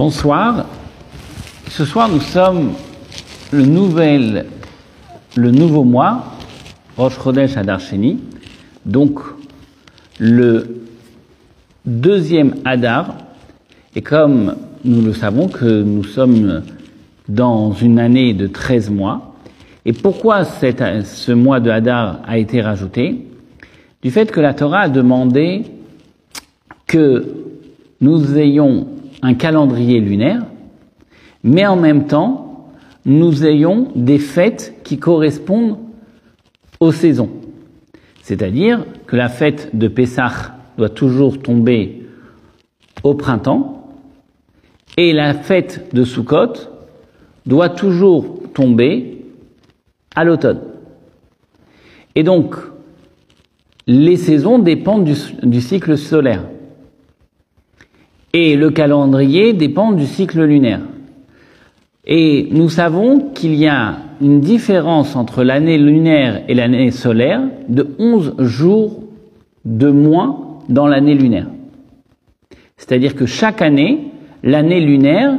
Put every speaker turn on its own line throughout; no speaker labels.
Bonsoir. Ce soir, nous sommes le nouvel, le nouveau mois, Rosh Chodesh Adar Sheni, donc le deuxième Adar. Et comme nous le savons que nous sommes dans une année de 13 mois, et pourquoi ce mois de Hadar a été rajouté? Du fait que la Torah a demandé que nous ayons un calendrier lunaire, mais en même temps, nous ayons des fêtes qui correspondent aux saisons. C'est-à-dire que la fête de Pessah doit toujours tomber au printemps et la fête de Sukkot doit toujours tomber à l'automne. Et donc, les saisons dépendent du, du cycle solaire. Et le calendrier dépend du cycle lunaire. Et nous savons qu'il y a une différence entre l'année lunaire et l'année solaire de 11 jours de moins dans l'année lunaire. C'est-à-dire que chaque année, l'année lunaire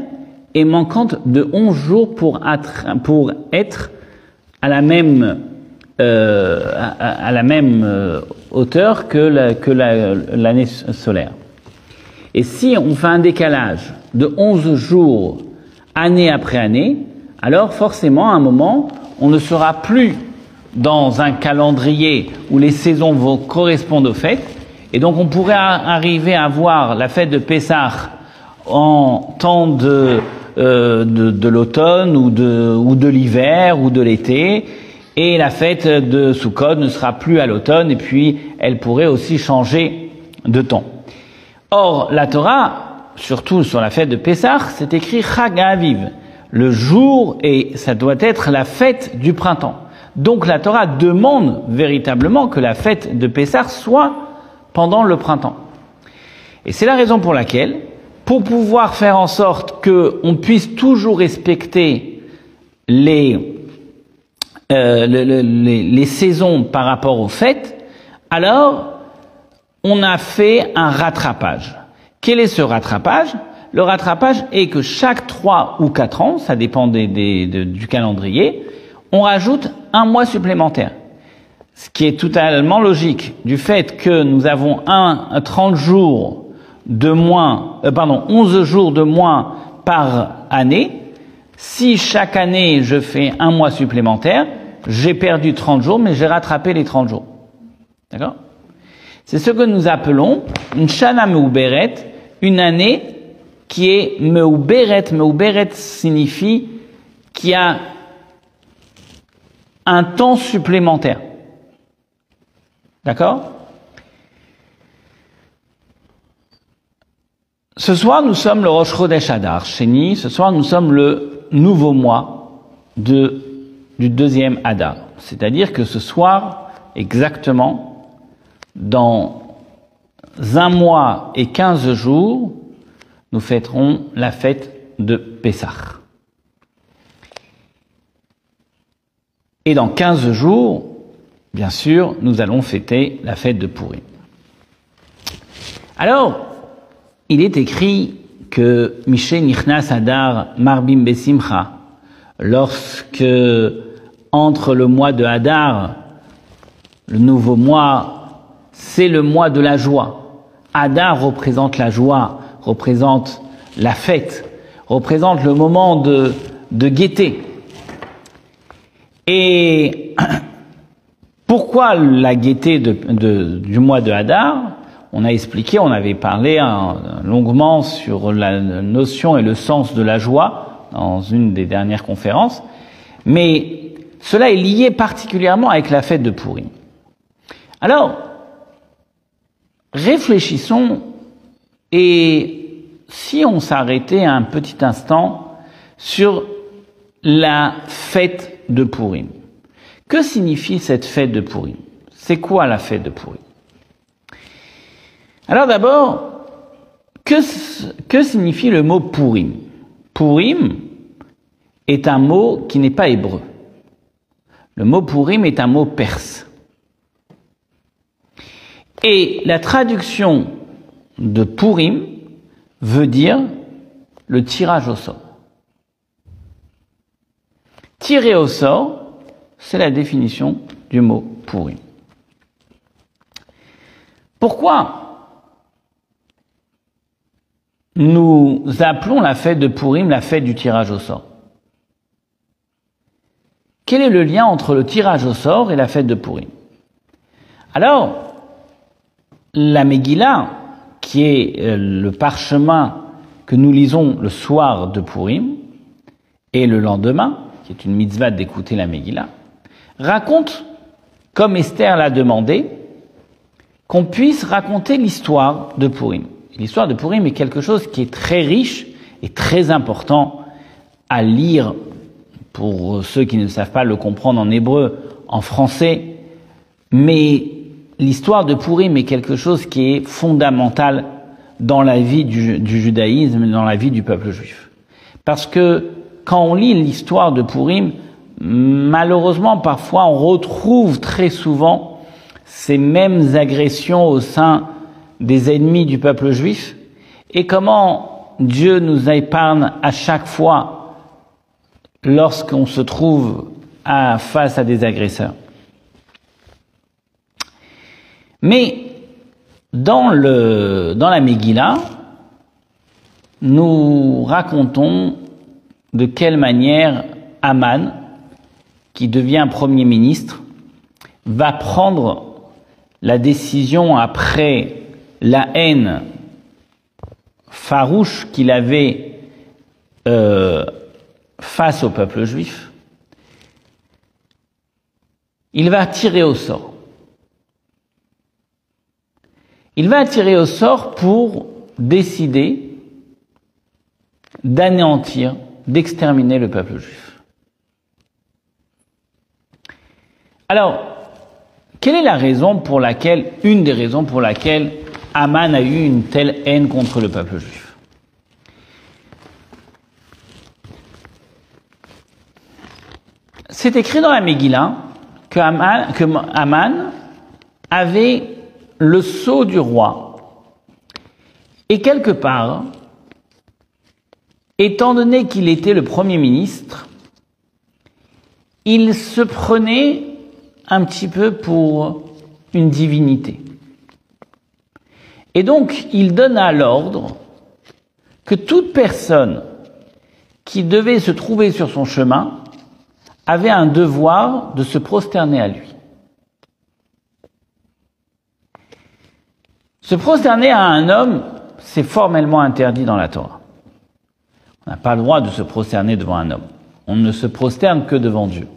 est manquante de 11 jours pour être, à la même, euh, à, la même euh, hauteur que l'année solaire. Et si on fait un décalage de 11 jours année après année, alors forcément à un moment, on ne sera plus dans un calendrier où les saisons vont correspondre aux fêtes, et donc on pourrait arriver à voir la fête de Pessah en temps de, euh, de, de l'automne ou de, l'hiver ou de l'été, et la fête de Sukkot ne sera plus à l'automne, et puis elle pourrait aussi changer de temps. Or, la Torah, surtout sur la fête de Pessah, c'est écrit Chag Aviv, le jour, et ça doit être la fête du printemps. Donc la Torah demande véritablement que la fête de Pessah soit pendant le printemps. Et c'est la raison pour laquelle, pour pouvoir faire en sorte qu'on puisse toujours respecter les, euh, les, saisons par rapport aux fêtes, alors on a fait un rattrapage. Quel est ce rattrapage? Le rattrapage est que chaque trois ou quatre ans, ça dépend des, des, de, du calendrier, on rajoute un mois supplémentaire. Ce qui est totalement logique du fait que nous avons un 30 jours de moins, euh, pardon, 11 jours de moins par année. Si chaque année je fais un mois supplémentaire, j'ai perdu 30 jours, mais j'ai rattrapé les 30 jours. D'accord? C'est ce que nous appelons une Shana Meuberet, une année qui est Meuberet. Meuberet signifie qui a un temps supplémentaire. D'accord? Ce soir, nous sommes le Rosh Chodesh Adar, Sheni. Ce soir, nous sommes le nouveau mois du deuxième Adar. C'est-à-dire que ce soir, exactement, dans un mois et quinze jours, nous fêterons la fête de Pessah. Et dans quinze jours, bien sûr, nous allons fêter la fête de Pourim. Alors, il est écrit que Michel Nichnas Hadar Marbim Besimcha, lorsque entre le mois de Hadar, le nouveau mois, c'est le mois de la joie. Hadar représente la joie, représente la fête, représente le moment de, de gaieté. Et pourquoi la gaieté de, de, du mois de Hadar On a expliqué, on avait parlé hein, longuement sur la notion et le sens de la joie dans une des dernières conférences, mais cela est lié particulièrement avec la fête de Pourim. Alors, réfléchissons et si on s'arrêtait un petit instant sur la fête de Pourim. Que signifie cette fête de Pourim C'est quoi la fête de Pourim Alors d'abord, que, signifie le mot Pourim Pourim est un mot qui n'est pas hébreu. Le mot Pourim est un mot perse. Et la traduction de Pourim veut dire le tirage au sort. Tirer au sort, c'est la définition du mot pourri. Pourquoi nous appelons la fête de Purim la fête du tirage au sort? Quel est le lien entre le tirage au sort et la fête de Purim? Alors, la Megillah, qui est euh, le parchemin que nous lisons le soir de Purim et le lendemain, qui est une mitzvah d'écouter la Megillah, raconte, comme Esther l'a demandé, qu'on puisse raconter l'histoire de Purim. L'histoire de Purim est quelque chose qui est très riche et très important à lire pour ceux qui ne savent pas le comprendre en hébreu, en français, mais l'histoire de Purim est quelque chose qui est fondamental dans la vie du, du judaïsme, dans la vie du peuple juif. Parce que quand on lit l'histoire de Purim, malheureusement, parfois, on retrouve très souvent ces mêmes agressions au sein des ennemis du peuple juif et comment Dieu nous épargne à chaque fois lorsqu'on se trouve face à des agresseurs. Mais dans, le, dans la Megillah, nous racontons de quelle manière Aman, qui devient Premier ministre, va prendre la décision après la haine farouche qu'il avait euh, face au peuple juif. Il va tirer au sort. Il va tirer au sort pour décider d'anéantir, d'exterminer le peuple juif. Alors, quelle est la raison pour laquelle, une des raisons pour laquelle Aman a eu une telle haine contre le peuple juif? C'est écrit dans la Megillah que que Aman avait le sceau du roi. Et quelque part, étant donné qu'il était le Premier ministre, il se prenait un petit peu pour une divinité. Et donc, il donna l'ordre que toute personne qui devait se trouver sur son chemin avait un devoir de se prosterner à lui. Se prosterner à un homme, c'est formellement interdit dans la Torah. On n'a pas le droit de se prosterner devant un homme. On ne se prosterne que devant Dieu.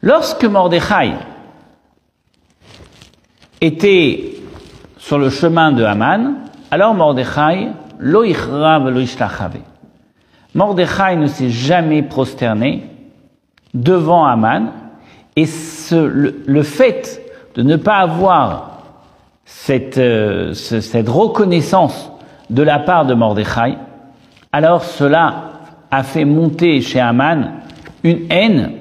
Lorsque Mordechai était sur le chemin de Haman, alors Mordechai, lo lo Mordechai ne s'est jamais prosterné devant Haman, et ce, le, fait de ne pas avoir cette, euh, cette reconnaissance de la part de Mordechai, alors cela a fait monter chez Haman une haine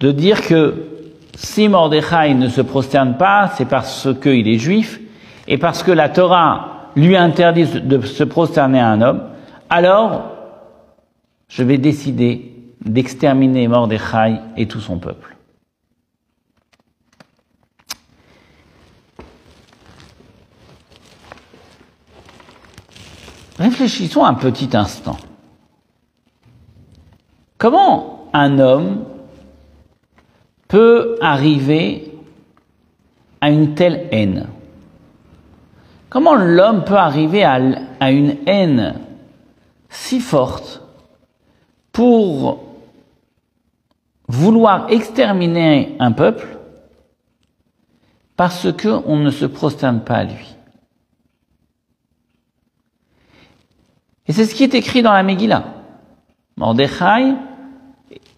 de dire que si Mordechai ne se prosterne pas, c'est parce qu'il est juif et parce que la Torah lui interdit de se prosterner à un homme, alors je vais décider d'exterminer Mordechai et tout son peuple. Réfléchissons un petit instant. Comment un homme peut arriver à une telle haine? Comment l'homme peut arriver à, à, une haine si forte pour vouloir exterminer un peuple parce qu'on ne se prosterne pas à lui? Et c'est ce qui est écrit dans la Megillah. Mordechai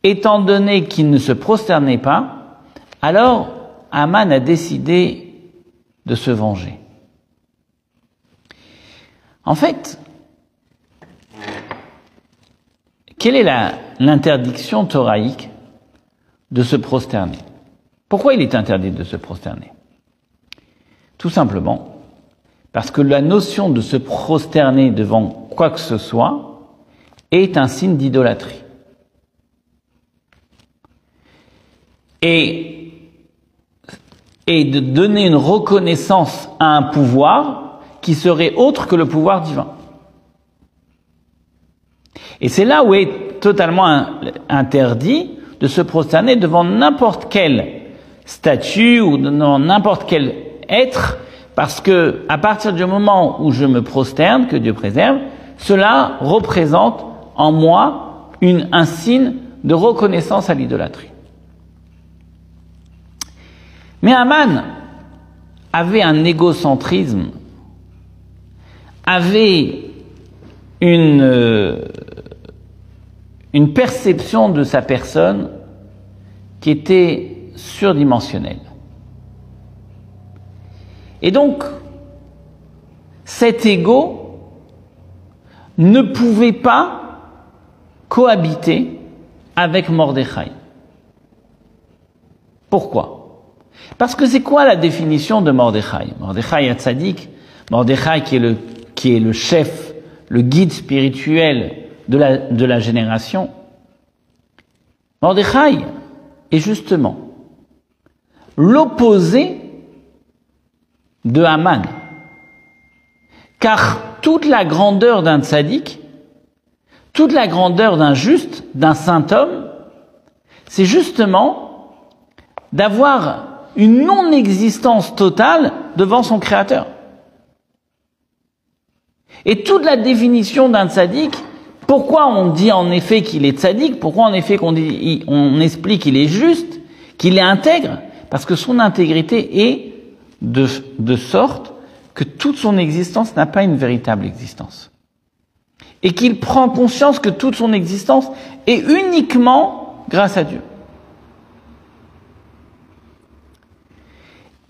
Étant donné qu'il ne se prosternait pas, alors Aman a décidé de se venger. En fait, quelle est l'interdiction thoraïque de se prosterner? Pourquoi il est interdit de se prosterner? Tout simplement parce que la notion de se prosterner devant quoi que ce soit est un signe d'idolâtrie. Et, et de donner une reconnaissance à un pouvoir qui serait autre que le pouvoir divin. Et c'est là où est totalement interdit de se prosterner devant n'importe quelle statue ou devant n'importe quel être, parce que à partir du moment où je me prosterne, que Dieu préserve, cela représente en moi une, un signe de reconnaissance à l'idolâtrie. Mais Aman avait un égocentrisme, avait une, euh, une perception de sa personne qui était surdimensionnelle. Et donc, cet ego ne pouvait pas cohabiter avec Mordechai. Pourquoi? Parce que c'est quoi la définition de Mordechai? Mordechai Hatzadik, Mordechai qui est le, qui est le chef, le guide spirituel de la, de la génération. Mordechai est justement l'opposé de Haman. Car toute la grandeur d'un tzaddik, toute la grandeur d'un juste, d'un saint homme, c'est justement d'avoir une non-existence totale devant son créateur. Et toute la définition d'un tzaddik, pourquoi on dit en effet qu'il est tzaddik Pourquoi en effet qu'on on explique qu'il est juste, qu'il est intègre Parce que son intégrité est de, de sorte que toute son existence n'a pas une véritable existence. Et qu'il prend conscience que toute son existence est uniquement grâce à Dieu.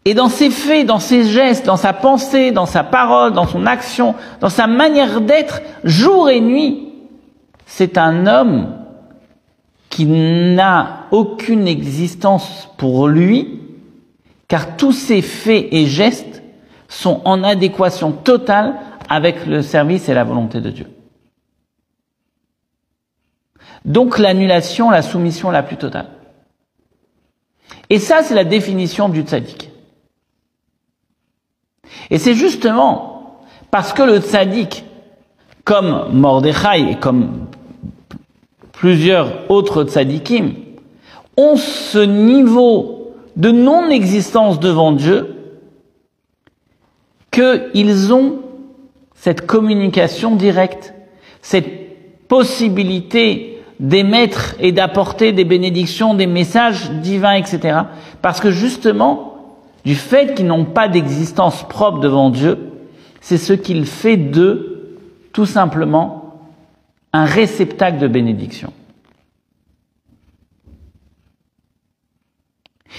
Et dans ses faits, dans ses gestes, dans sa pensée, dans sa parole, dans son action, dans sa manière d'être, jour et nuit, c'est un homme qui n'a aucune existence pour lui, car tous ses faits et gestes sont en adéquation totale avec le service et la volonté de Dieu. Donc l'annulation, la soumission la plus totale. Et ça, c'est la définition du tzaddik. Et c'est justement parce que le tzaddik, comme Mordechai et comme plusieurs autres tzadikim, ont ce niveau de non-existence devant Dieu qu'ils ont cette communication directe, cette possibilité d'émettre et d'apporter des bénédictions, des messages divins, etc. Parce que justement, du fait qu'ils n'ont pas d'existence propre devant Dieu, c'est ce qu'il fait d'eux, tout simplement, un réceptacle de bénédiction.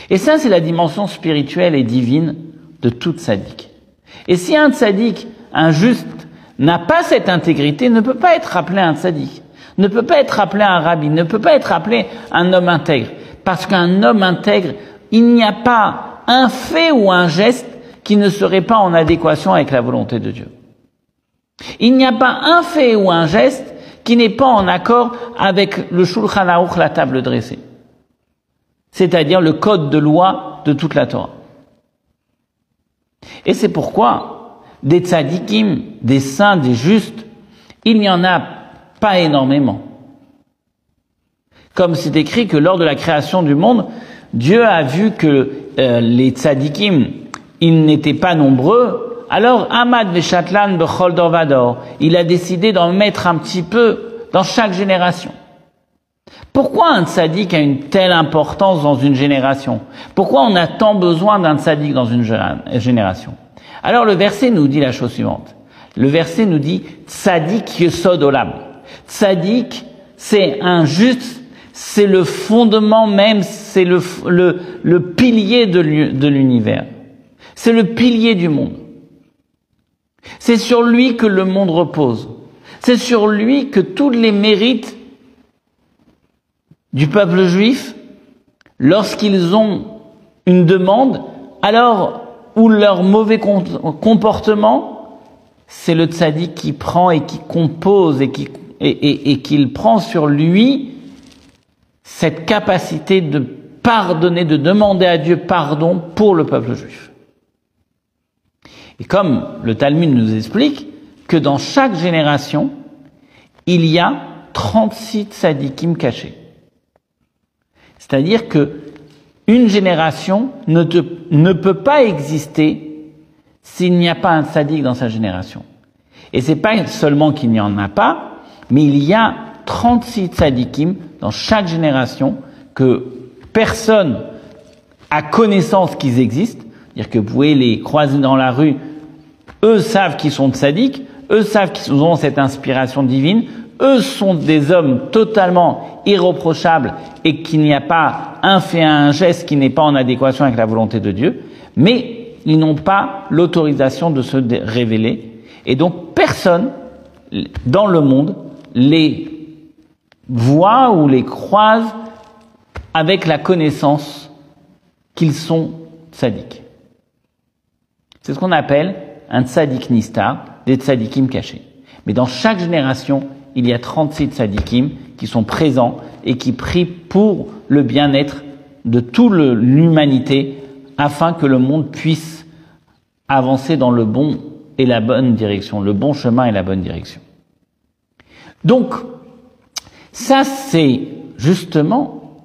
Et ça, c'est la dimension spirituelle et divine de toute sadique. Et si un sadique, un juste, n'a pas cette intégrité, ne peut pas être appelé un sadique, ne peut pas être appelé un rabbi, ne peut pas être appelé un homme intègre. Parce qu'un homme intègre, il n'y a pas un fait ou un geste qui ne serait pas en adéquation avec la volonté de Dieu. Il n'y a pas un fait ou un geste qui n'est pas en accord avec le Shulchan Aruch, la table dressée. C'est-à-dire le code de loi de toute la Torah. Et c'est pourquoi des tzadikim, des saints, des justes, il n'y en a pas énormément. Comme c'est écrit que lors de la création du monde, Dieu a vu que euh, les tzadikim, ils n'étaient pas nombreux, alors, Ahmad Veshatlan Bechol Dorvador, il a décidé d'en mettre un petit peu dans chaque génération. Pourquoi un tzaddik a une telle importance dans une génération? Pourquoi on a tant besoin d'un tzaddik dans une génération? Alors le verset nous dit la chose suivante. Le verset nous dit tzaddik yesod olam. Tzaddik, c'est un juste, c'est le fondement même, c'est le, pilier de l'univers. C'est le pilier du monde. C'est sur lui que le monde repose. C'est sur lui que tous les mérites du peuple juif, lorsqu'ils ont une demande, alors où leur mauvais comportement, c'est le tzaddik qui prend et qui compose et qui et, qu'il prend sur lui cette capacité de pardonner, de demander à Dieu pardon pour le peuple juif. Et comme le Talmud nous explique que dans chaque génération, il y a 36 tzadikim cachés. C'est-à-dire que une génération ne, peut pas exister s'il n'y a pas un tzaddik dans sa génération. Et c'est pas seulement qu'il n'y en a pas, mais il y a 36 tzadikim dans chaque génération que personne a connaissance qu'ils existent. C'est-à-dire que vous pouvez les croiser dans la rue, eux savent qu'ils sont tzadiks, eux savent qu'ils ont cette inspiration divine, eux sont des hommes totalement irreprochables et qu'il n'y a pas un fait, un geste qui n'est pas en adéquation avec la volonté de Dieu, mais ils n'ont pas l'autorisation de se révéler. Et donc personne dans le monde les voit ou les croise avec la connaissance qu'ils sont tzadiks. C'est ce qu'on appelle un tzadik nistar, des tzadikim cachés. Mais dans chaque génération, il y a 36 tzadikim qui sont présents et qui prient pour le bien-être de toute l'humanité afin que le monde puisse avancer dans le bon et la bonne direction, le bon chemin et la bonne direction. Donc, ça c'est justement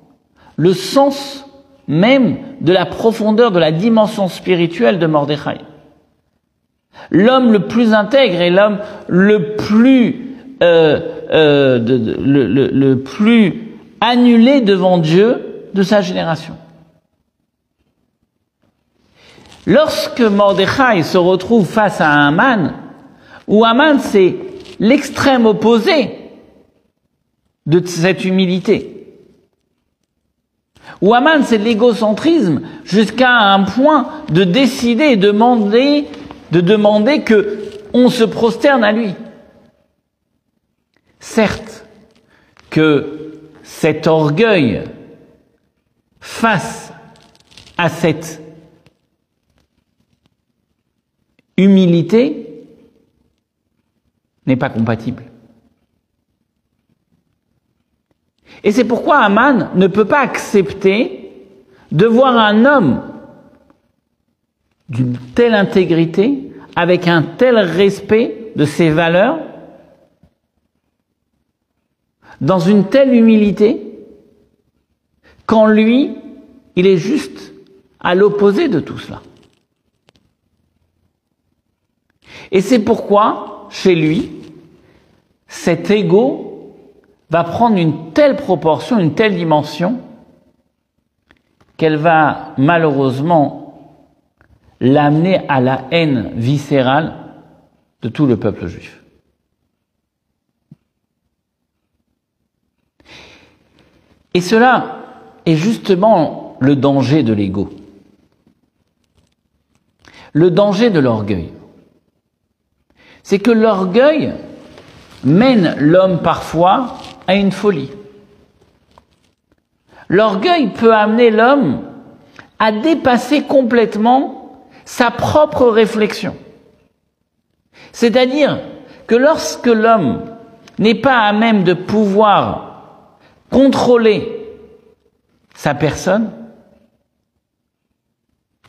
le sens même de la profondeur de la dimension spirituelle de Mordechai. L'homme le plus intègre et l'homme le plus euh, euh, le, le plus annulé devant Dieu de sa génération. Lorsque Mordechai se retrouve face à Haman, où Haman c'est l'extrême opposé de cette humilité. Où Haman c'est l'égocentrisme jusqu'à un point de décider et demander, de demander que on se prosterne à lui. Certes que cet orgueil face à cette humilité n'est pas compatible. Et c'est pourquoi Aman ne peut pas accepter de voir un homme d'une telle intégrité, avec un tel respect de ses valeurs, dans une telle humilité, quand lui, il est juste à l'opposé de tout cela. Et c'est pourquoi, chez lui, cet ego va prendre une telle proportion, une telle dimension, qu'elle va malheureusement l'amener à la haine viscérale de tout le peuple juif. Et cela est justement le danger de l'ego, le danger de l'orgueil c'est que l'orgueil mène l'homme parfois à une folie. L'orgueil peut amener l'homme à dépasser complètement sa propre réflexion. C'est-à-dire que lorsque l'homme n'est pas à même de pouvoir contrôler sa personne,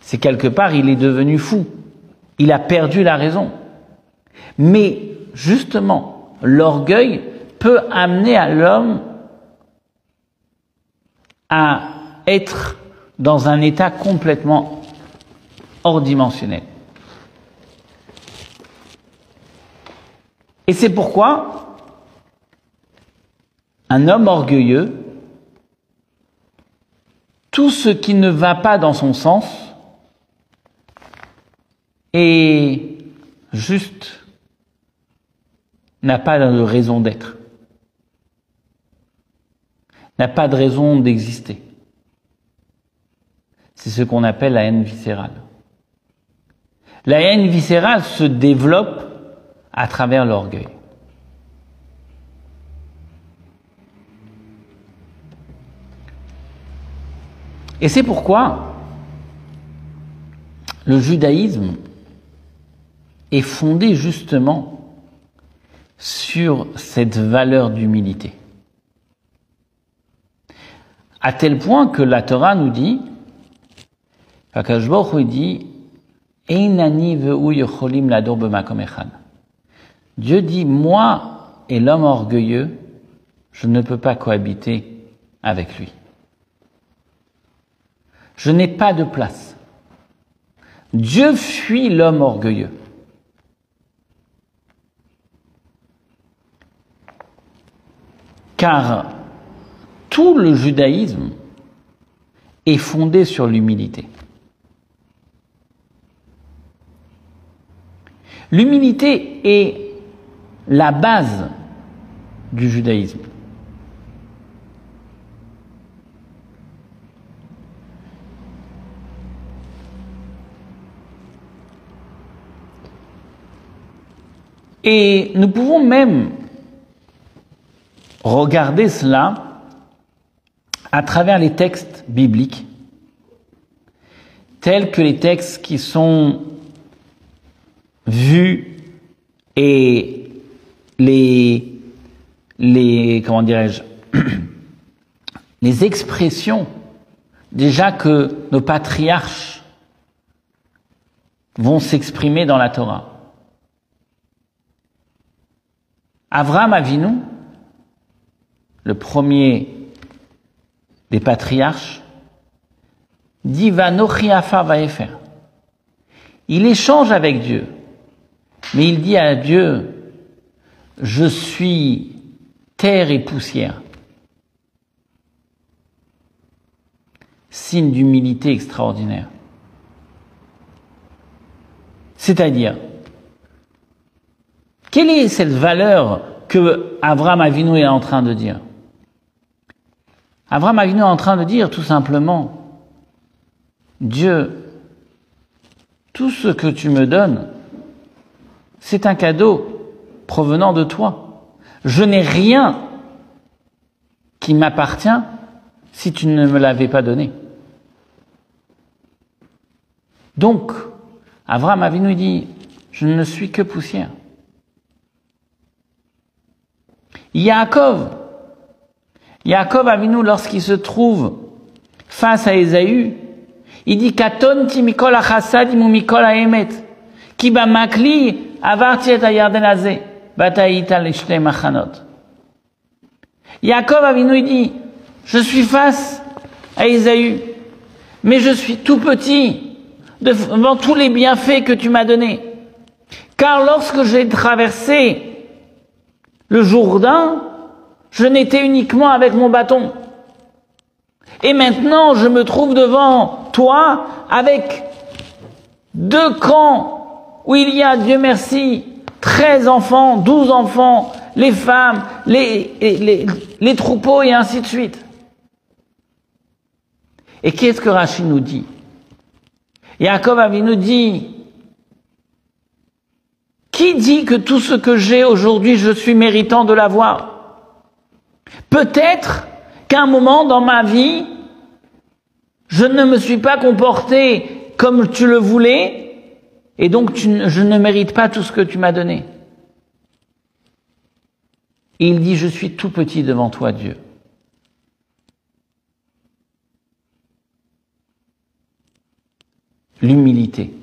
c'est quelque part il est devenu fou. Il a perdu la raison. Mais justement, l'orgueil peut amener à l'homme à être dans un état complètement hors dimensionnel. Et c'est pourquoi un homme orgueilleux, tout ce qui ne va pas dans son sens est juste n'a pas de raison d'être, n'a pas de raison d'exister. C'est ce qu'on appelle la haine viscérale. La haine viscérale se développe à travers l'orgueil. Et c'est pourquoi le judaïsme est fondé justement sur cette valeur d'humilité. À tel point que la Torah nous dit, dit, Dieu dit, moi et l'homme orgueilleux, je ne peux pas cohabiter avec lui. Je n'ai pas de place. Dieu fuit l'homme orgueilleux. Car tout le judaïsme est fondé sur l'humilité. L'humilité est la base du judaïsme. Et nous pouvons même regarder cela à travers les textes bibliques, tels que les textes qui sont vus et les, les comment dirais-je, les expressions déjà que nos patriarches vont s'exprimer dans la Torah. Avram Avinu, le premier des patriarches, dit va Vaefer. Il échange avec Dieu, mais il dit à Dieu, je suis terre et poussière. Signe d'humilité extraordinaire. C'est-à-dire, quelle est cette valeur que Avram Avinu est en train de dire? Avram Avinu est en train de dire tout simplement, Dieu, tout ce que tu me donnes, c'est un cadeau provenant de toi. Je n'ai rien qui m'appartient si tu ne me l'avais pas donné. Donc, Avram Avinu dit, je ne suis que poussière. Yaakov, Yaakov Avinu, lorsqu'il se trouve face à Ésaü, il dit Katon mikol achasad mikol haemet, ki makli avarti et ayarden azé, bataïta machanot. Yaakov Avinu, il dit, je suis face à Ésaü, mais je suis tout petit devant tous les bienfaits que tu m'as donnés. Car lorsque j'ai traversé le Jourdain, je n'étais uniquement avec mon bâton. Et maintenant, je me trouve devant toi avec deux camps où il y a, Dieu merci, 13 enfants, 12 enfants, les femmes, les, les, les, troupeaux et ainsi de suite. Et qu'est-ce que Rachid nous dit? Yaakov nous dit qui dit que tout ce que j'ai aujourd'hui, je suis méritant de l'avoir? Peut-être qu'à un moment dans ma vie, je ne me suis pas comporté comme tu le voulais, et donc je ne mérite pas tout ce que tu m'as donné. il dit, je suis tout petit devant toi, Dieu. L'humilité.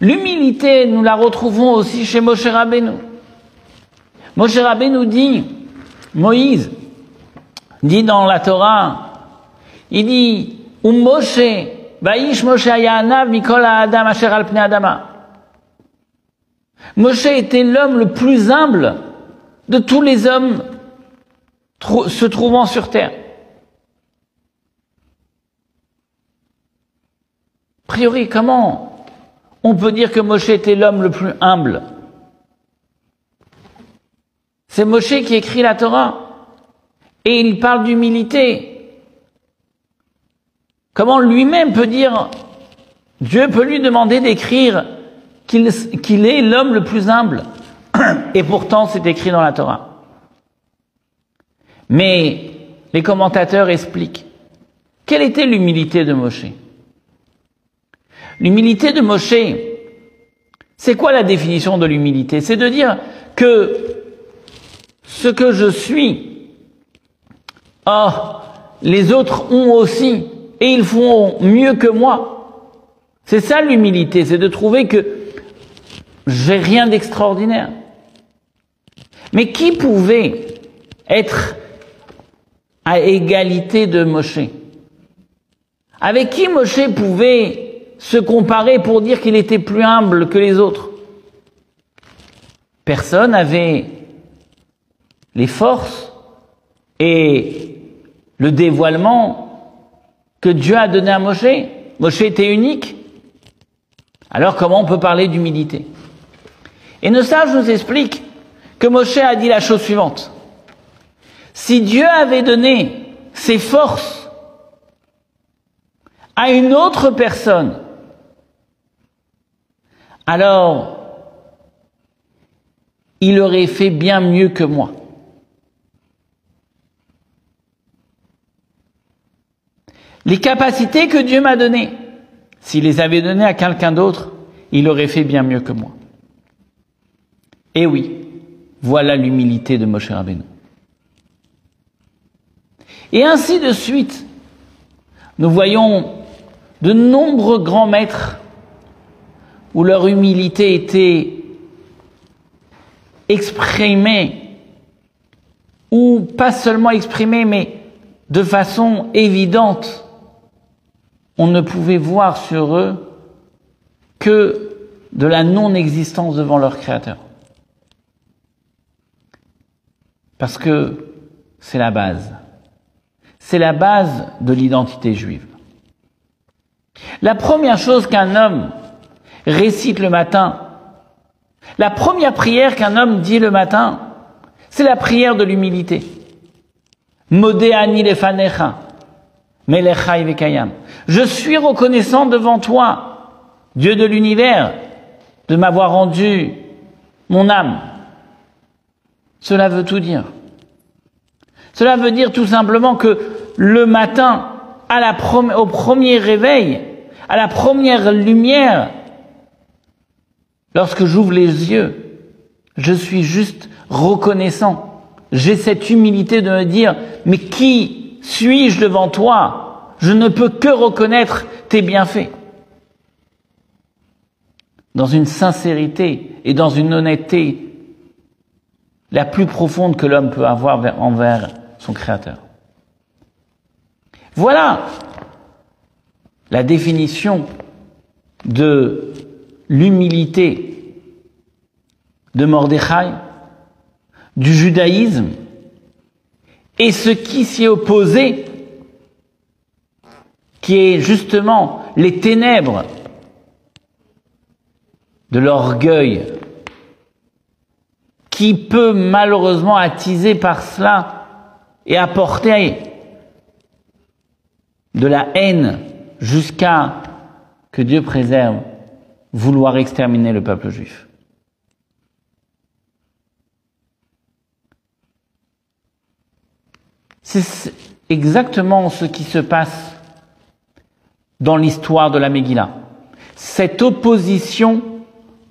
L'humilité, nous la retrouvons aussi chez Moshe Rabbeinu. Moshe Rabbeinu dit, Moïse dit dans la Torah, il dit, um Moshe, Moshe Ayanav Mikol Adam Asher al Adama. Moshe était l'homme le plus humble de tous les hommes se trouvant sur terre. A priori, comment on peut dire que Moshe était l'homme le plus humble. C'est Moshe qui écrit la Torah. Et il parle d'humilité. Comment lui-même peut dire, Dieu peut lui demander d'écrire qu'il est l'homme le plus humble. Et pourtant, c'est écrit dans la Torah. Mais les commentateurs expliquent. Quelle était l'humilité de Moshe? L'humilité de Moshe, C'est quoi la définition de l'humilité? C'est de dire que ce que je suis, oh, les autres ont aussi, et ils font mieux que moi. C'est ça l'humilité, c'est de trouver que j'ai rien d'extraordinaire. Mais qui pouvait être à égalité de Moshe? Avec qui Moshe pouvait se comparer pour dire qu'il était plus humble que les autres. Personne n'avait les forces et le dévoilement que Dieu a donné à Moshe. Moshe était unique. Alors comment on peut parler d'humilité? Et nos sages nous expliquent que Moshe a dit la chose suivante. Si Dieu avait donné ses forces à une autre personne, alors il aurait fait bien mieux que moi. Les capacités que Dieu m'a données, s'il les avait données à quelqu'un d'autre, il aurait fait bien mieux que moi. Et oui, voilà l'humilité de Moshe Rabbeinu. Et ainsi de suite, nous voyons de nombreux grands maîtres où leur humilité était exprimée, ou pas seulement exprimée, mais de façon évidente. On ne pouvait voir sur eux que de la non-existence devant leur Créateur. Parce que c'est la base. C'est la base de l'identité juive. La première chose qu'un homme récite le matin. La première prière qu'un homme dit le matin, c'est la prière de l'humilité. Modéani lefanecha, melechai vekayam. Je suis reconnaissant devant toi, Dieu de l'univers, de m'avoir rendu mon âme. Cela veut tout dire. Cela veut dire tout simplement que le matin, à la au premier réveil, à la première lumière, Lorsque j'ouvre les yeux, je suis juste reconnaissant. J'ai cette humilité de me dire, mais qui suis-je devant toi? Je ne peux que reconnaître tes bienfaits. Dans une sincérité et dans une honnêteté la plus profonde que l'homme peut avoir envers son Créateur. Voilà la définition de l'humilité de Mordechai, du judaïsme, et ce qui s'y est opposé, qui est justement les ténèbres de l'orgueil, qui peut malheureusement attiser par cela et apporter de la haine jusqu'à que Dieu préserve vouloir exterminer le peuple juif. C'est exactement ce qui se passe dans l'histoire de la Megillah. Cette opposition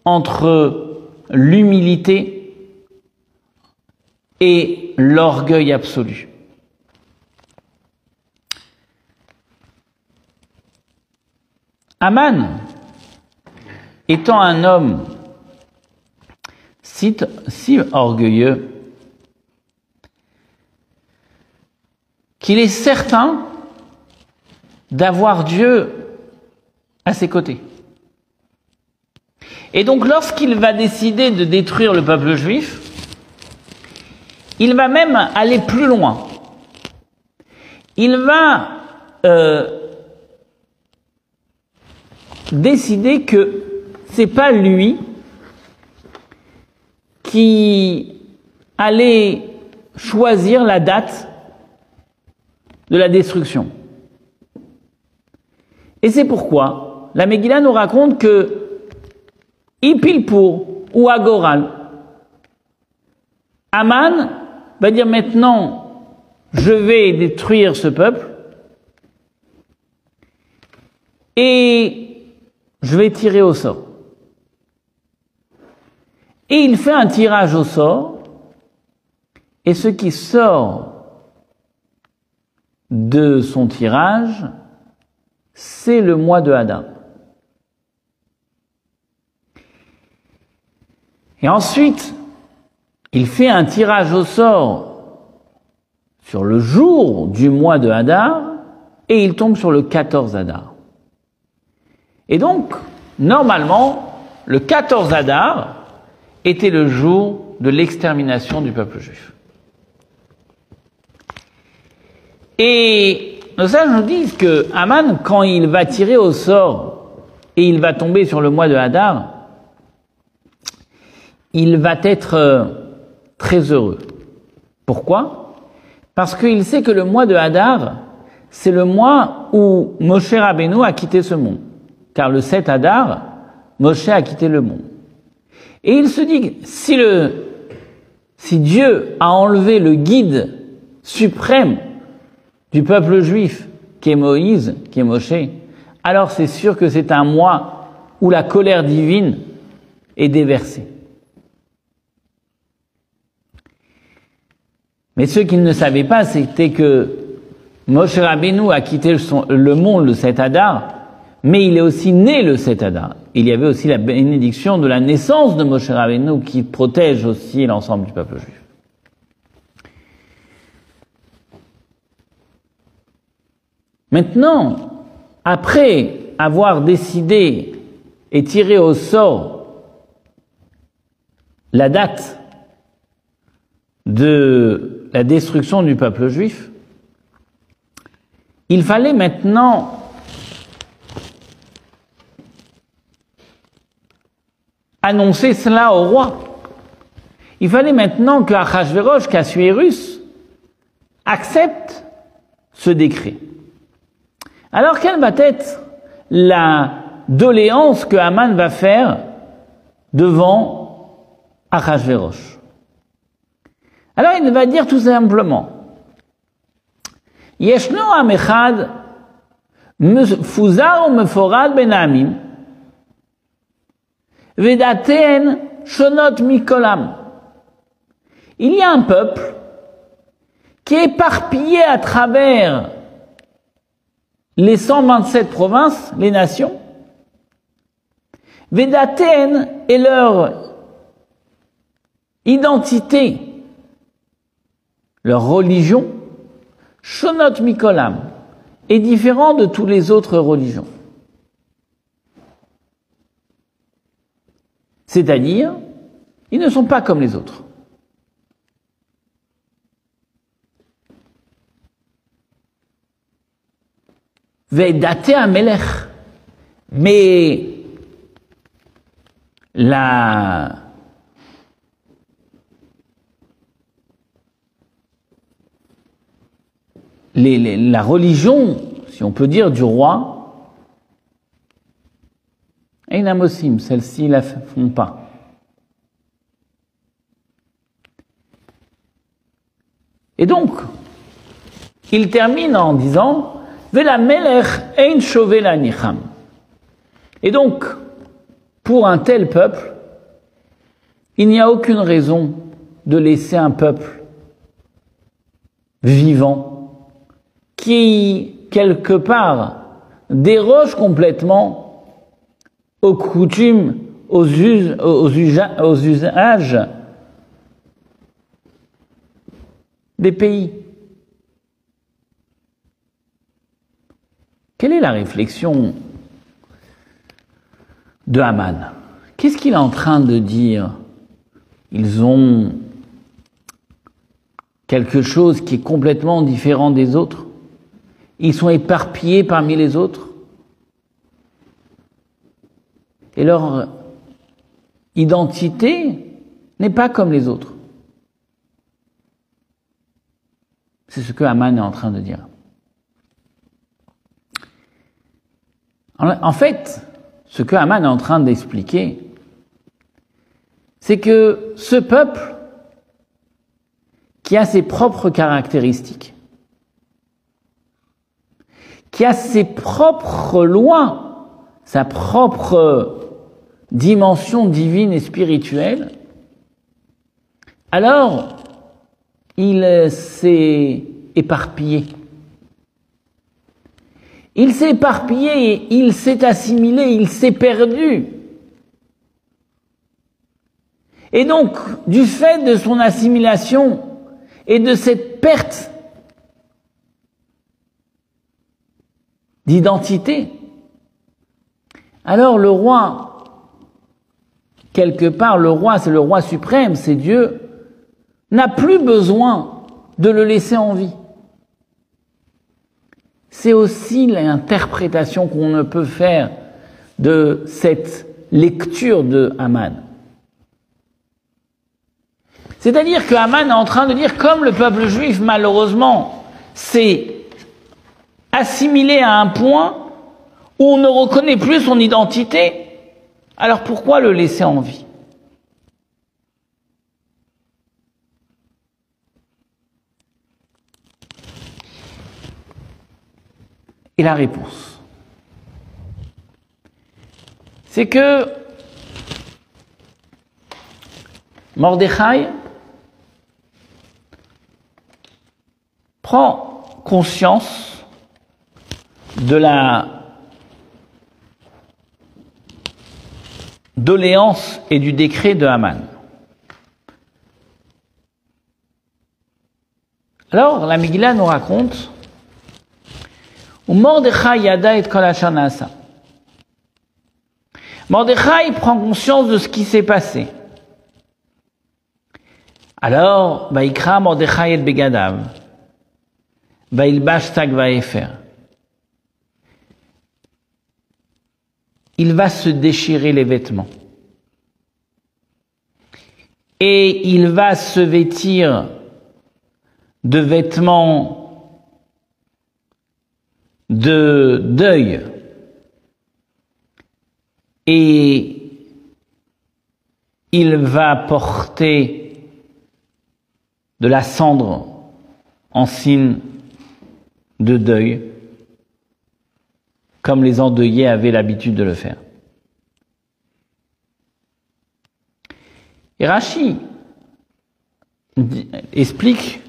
entre l'humilité et l'orgueil absolu. Aman, étant un homme si, orgueilleux qu'il est certain d'avoir Dieu à ses côtés. Et donc lorsqu'il va décider de détruire le peuple juif, il va même aller plus loin. Il va euh, décider que c'est pas lui qui allait choisir la date de la destruction. Et c'est pourquoi la Megillah nous raconte que Ipilpur ou Agoral, Aman va dire maintenant je vais détruire ce peuple et je vais tirer au sort. Et il fait un tirage au sort, et ce qui sort de son tirage, c'est le mois de Hadar. Et ensuite, il fait un tirage au sort sur le jour du mois de Hadar et il tombe sur le 14 Hadar. Et donc, normalement, le 14 Hadar était le jour de l'extermination du peuple juif. Et nos sages nous disent que Aman, quand il va tirer au sort et il va tomber sur le mois de Hadar, il va être euh, très heureux. Pourquoi? Parce qu'il sait que le mois de Hadar, c'est le mois où Moshe Rabbeinu a quitté ce monde. Car le 7 Hadar, Moshe a quitté le monde. Et il se dit, si si Dieu a enlevé le guide suprême du peuple juif, qui est Moïse, qui est Moshe, alors c'est sûr que c'est un mois où la colère divine est déversée. Mais ce qu'il ne savait pas, c'était que Moshe Rabbeinu a quitté le monde le 7 Adar, mais il est aussi né le 7 Adar. Il y avait aussi la bénédiction de la naissance de Moshe Rabbeinu qui protège aussi l'ensemble du peuple juif. Maintenant, après avoir décidé et tiré au sort la date de la destruction du peuple juif, il fallait maintenant annoncer cela au roi. Il fallait maintenant que Achashverosh, Casuérus, accepte ce décret. Alors quelle va être la doléance que Haman va faire devant Achashverosh? Alors il va dire tout simplement Yeshno Amechad Mefuzar Meforad Ben Vedaten shonot mikolam. Il y a un peuple qui est éparpillé à travers les 127 provinces, les nations. Vedaten est leur identité, leur religion. Shonot mikolam est différent de toutes les autres religions. C'est-à-dire, ils ne sont pas comme les autres. Vedate Amelech. Mais la la religion, si on peut dire, du roi, la font pas. Et donc, il termine en disant Vela melech ein. Et donc, pour un tel peuple, il n'y a aucune raison de laisser un peuple vivant qui, quelque part, déroge complètement aux coutumes, aux, usages des pays. Quelle est la réflexion de Haman? Qu'est-ce qu'il est en train de dire? Ils ont quelque chose qui est complètement différent des autres? Ils sont éparpillés parmi les autres? Et leur identité n'est pas comme les autres. C'est ce que Haman est en train de dire. En fait, ce que Haman est en train d'expliquer, c'est que ce peuple, qui a ses propres caractéristiques, qui a ses propres lois, sa propre dimension divine et spirituelle, Alors, il s'est éparpillé. Il s'est éparpillé, il s'est assimilé, il s'est perdu. Et donc, du fait de son assimilation et de cette perte d'identité, alors le roi, quelque part, le roi, c'est le roi suprême, c'est Dieu, n'a plus besoin de le laisser en vie. C'est aussi l'interprétation qu'on ne peut faire de cette lecture de Haman. C'est-à-dire que Haman est en train de dire, comme le peuple juif, malheureusement, s'est assimilé à un point où on ne reconnaît plus son identité, alors pourquoi le laisser en vie? Et la réponse, c'est que Mordechai prend conscience de la doléance et du décret de Haman. Alors, la Megillah nous raconte Mordechai yada et kolashanasa. Mordechai prend conscience de ce qui s'est passé. Alors, Baïkra Mordechai et Begadav. Baïlbash Tag Il va se déchirer les vêtements. Et il va se vêtir de vêtements de deuil et il va porter de la cendre en signe de deuil, comme les endeuillés avaient l'habitude de le faire. Et explique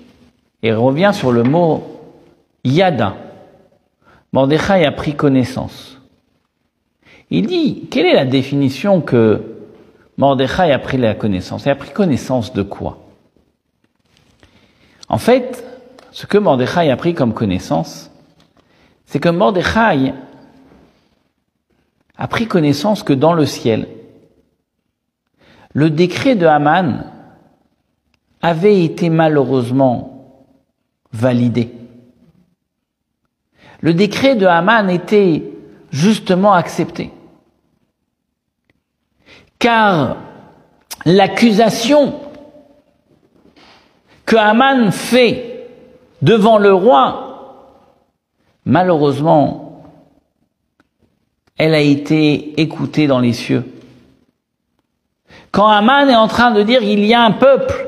et revient sur le mot yada. Mordechai a pris connaissance. Il dit, quelle est la définition que Mordechai a pris la connaissance? Il a pris connaissance de quoi? En fait, ce que Mordechai a pris comme connaissance, c'est que Mordechai a pris connaissance que dans le ciel, le décret de Haman avait été malheureusement validé le décret de Haman était justement accepté. Car l'accusation que Haman fait devant le roi, malheureusement, elle a été écoutée dans les cieux. Quand Haman est en train de dire il y a un peuple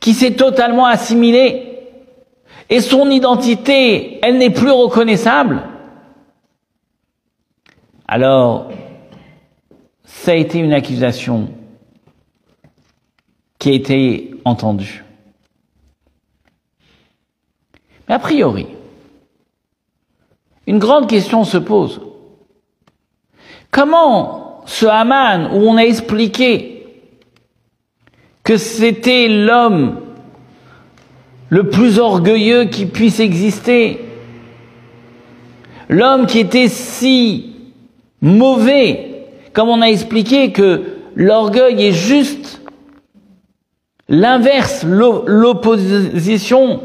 qui s'est totalement assimilé et son identité, elle n'est plus reconnaissable, alors ça a été une accusation qui a été entendue. Mais a priori, une grande question se pose. Comment ce Haman, où on a expliqué que c'était l'homme le plus orgueilleux qui puisse exister. L'homme qui était si mauvais, comme on a expliqué que l'orgueil est juste l'inverse, l'opposition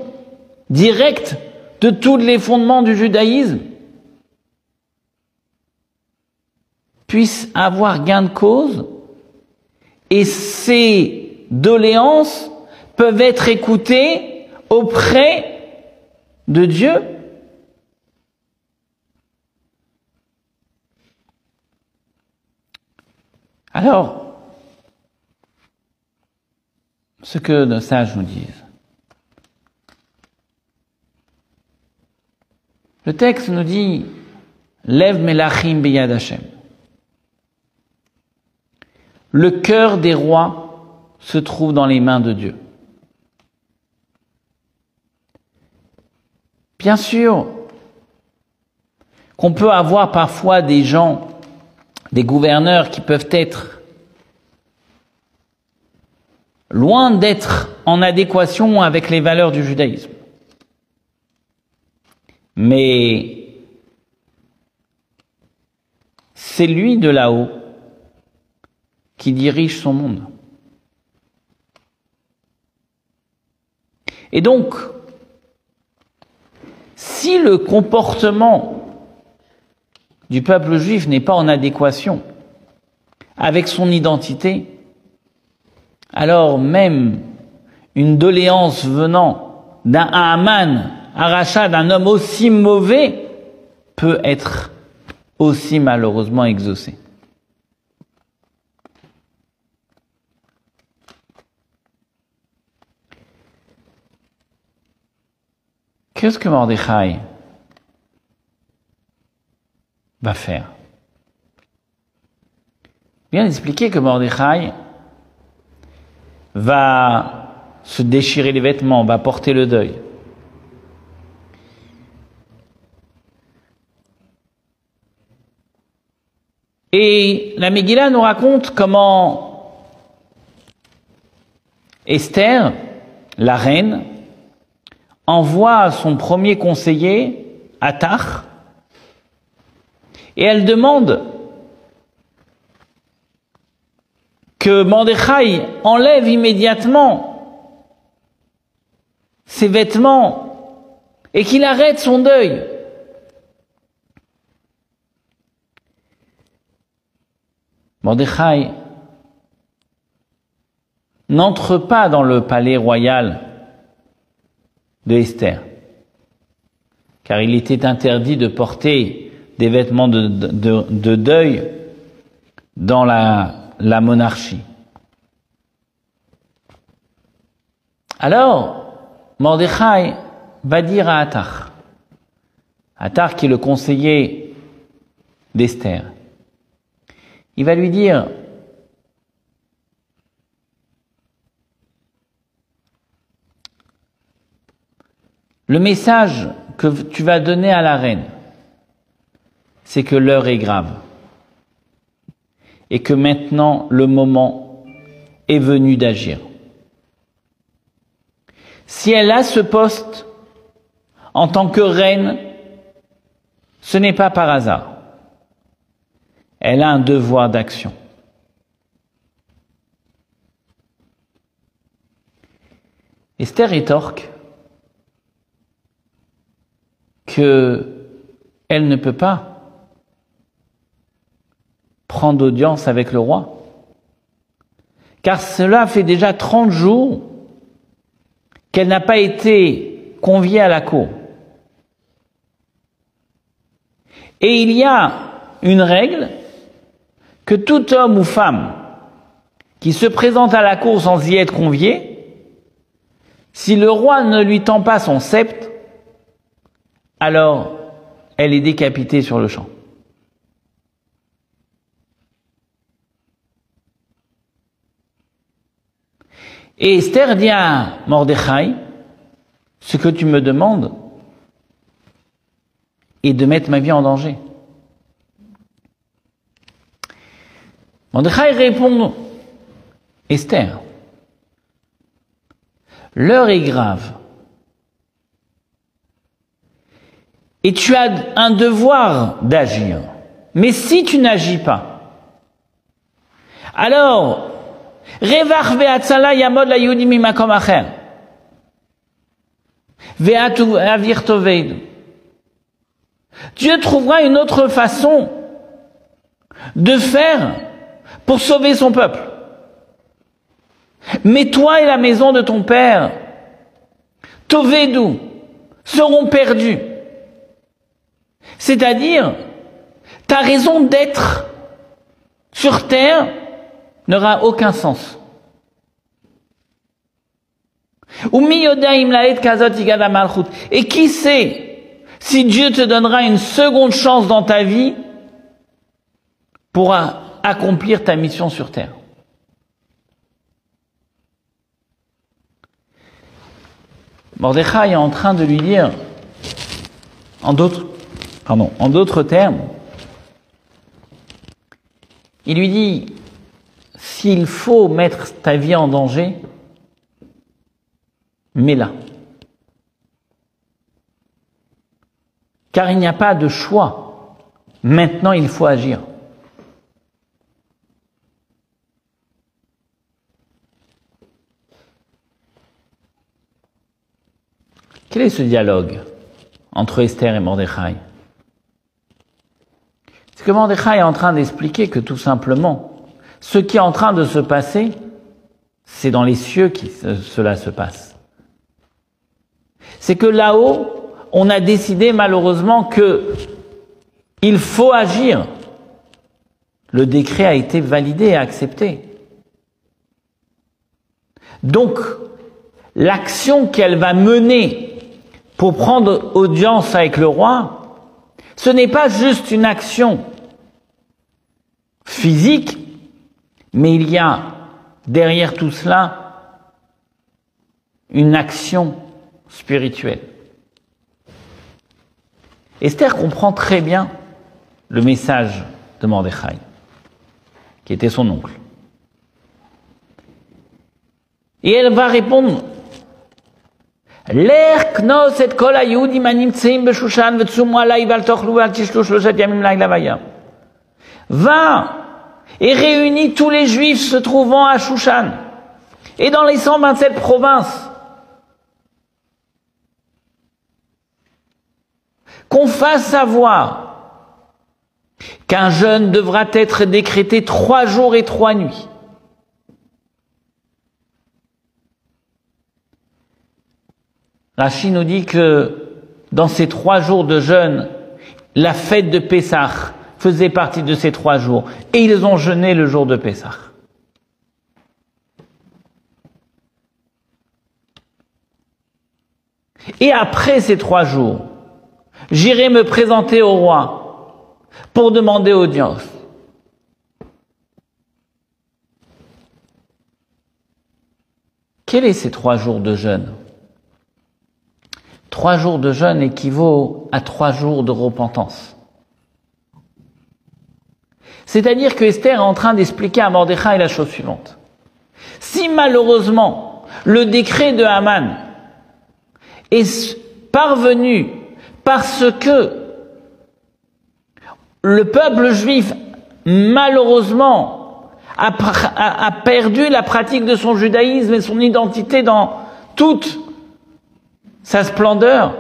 directe de tous les fondements du judaïsme, puisse avoir gain de cause et ses doléances peuvent être écoutées auprès de Dieu Alors, ce que nos sages nous disent. Le texte nous dit Lève Melachim Beyad Hashem. Le cœur des rois se trouve dans les mains de Dieu. Bien sûr qu'on peut avoir parfois des gens, des gouverneurs qui peuvent être loin d'être en adéquation avec les valeurs du judaïsme. Mais c'est lui de là-haut qui dirige son monde. Et donc, si le comportement du peuple juif n'est pas en adéquation avec son identité, alors même une doléance venant d'un Haman, un rachat d'un homme aussi mauvais, peut être aussi malheureusement exaucée. Qu'est-ce que Mordechai va faire? Bien expliquer que Mordechai va se déchirer les vêtements, va porter le deuil. Et la Megillah nous raconte comment Esther, la reine, envoie son premier conseiller, Attar, et elle demande que Mordechai enlève immédiatement ses vêtements et qu'il arrête son deuil. Mordechai n'entre pas dans le palais royal de Esther. Car il était interdit de porter des vêtements de, de, deuil dans la, la monarchie. Alors, Mordechai va dire à Attar, Attar qui est le conseiller d'Esther, il va lui dire, Le message que tu vas donner à la reine, c'est que l'heure est grave et que maintenant le moment est venu d'agir. Si elle a ce poste en tant que reine, ce n'est pas par hasard. Elle a un devoir d'action. Esther est torque qu'elle ne peut pas prendre audience avec le roi. Car cela fait déjà 30 jours qu'elle n'a pas été conviée à la cour. Et il y a une règle que tout homme ou femme qui se présente à la cour sans y être convié, si le roi ne lui tend pas son sceptre, alors elle est décapitée sur le champ. Et Esther dit à Mordechai, ce que tu me demandes est de mettre ma vie en danger. Mordechai répond, Esther, l'heure est grave. Et tu as un devoir d'agir. Mais si tu n'agis pas, alors, yamod la. Dieu trouvera une autre façon de faire pour sauver son peuple. Mais toi et la maison de ton père, Tovedu, seront perdus. C'est-à-dire, ta raison d'être sur Terre n'aura aucun sens. Et qui sait si Dieu te donnera une seconde chance dans ta vie pour accomplir ta mission sur Terre. Mordechai est en train de lui dire, en d'autres pardon, en d'autres termes, il lui dit, s'il faut mettre ta vie en danger, mets-la. Car il n'y a pas de choix. Maintenant, il faut agir. Quel est ce dialogue entre Esther et Mordechai? Que Mordechai est en train d'expliquer que tout simplement, ce qui est en train de se passer, c'est dans les cieux que cela se passe. C'est que là-haut, on a décidé malheureusement que il faut agir. Le décret a été validé et accepté. Donc, l'action qu'elle va mener pour prendre audience avec le roi, ce n'est pas juste une action physique, mais il y a derrière tout cela une action spirituelle. Esther comprend très bien le message de Mordechai, qui était son oncle. Et elle va répondre Va et réunis tous les juifs se trouvant à Shushan et dans les 127 provinces. Qu'on fasse savoir qu'un jeûne devra être décrété trois jours et trois nuits. Rachid nous dit que dans ces trois jours de jeûne, la fête de Pessah faisait partie de ces trois jours. Et ils ont jeûné le jour de Pessah. Et après ces trois jours, j'irai me présenter au roi pour demander audience. Quels sont ces trois jours de jeûne? Trois jours de jeûne équivaut à trois jours de repentance. C'est-à-dire que Esther est en train d'expliquer à Mordechai la chose suivante. Si malheureusement le décret de Haman est parvenu parce que le peuple juif malheureusement a, perdu la pratique de son judaïsme et son identité dans toute sa splendeur,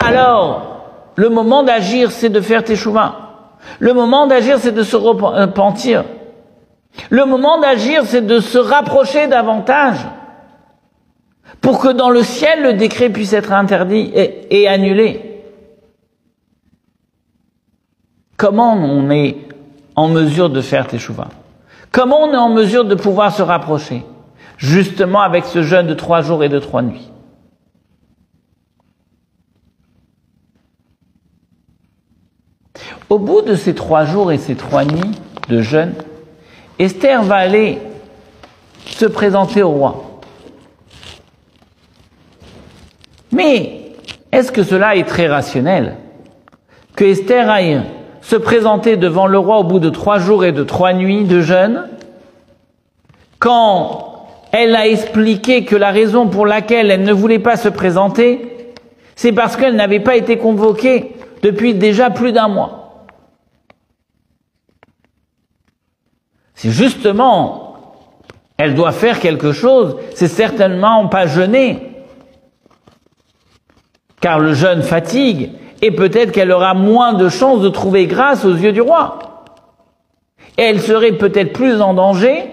alors le moment d'agir, c'est de faire tes chouvins. Le moment d'agir, c'est de se repentir. Le moment d'agir, c'est de se rapprocher davantage pour que dans le ciel, le décret puisse être interdit et, annulé. Comment on est en mesure de faire tes chouvins Comment on est en mesure de pouvoir se rapprocher? Justement avec ce jeûne de trois jours et de trois nuits. Au bout de ces trois jours et ces trois nuits de jeûne, Esther va aller se présenter au roi. Mais est-ce que cela est très rationnel Que Esther aille se présenter devant le roi au bout de trois jours et de trois nuits de jeûne quand elle a expliqué que la raison pour laquelle elle ne voulait pas se présenter, c'est parce qu'elle n'avait pas été convoquée depuis déjà plus d'un mois? Si justement elle doit faire quelque chose, c'est certainement pas jeûner. Car le jeûne fatigue et peut-être qu'elle aura moins de chances de trouver grâce aux yeux du roi. Et elle serait peut-être plus en danger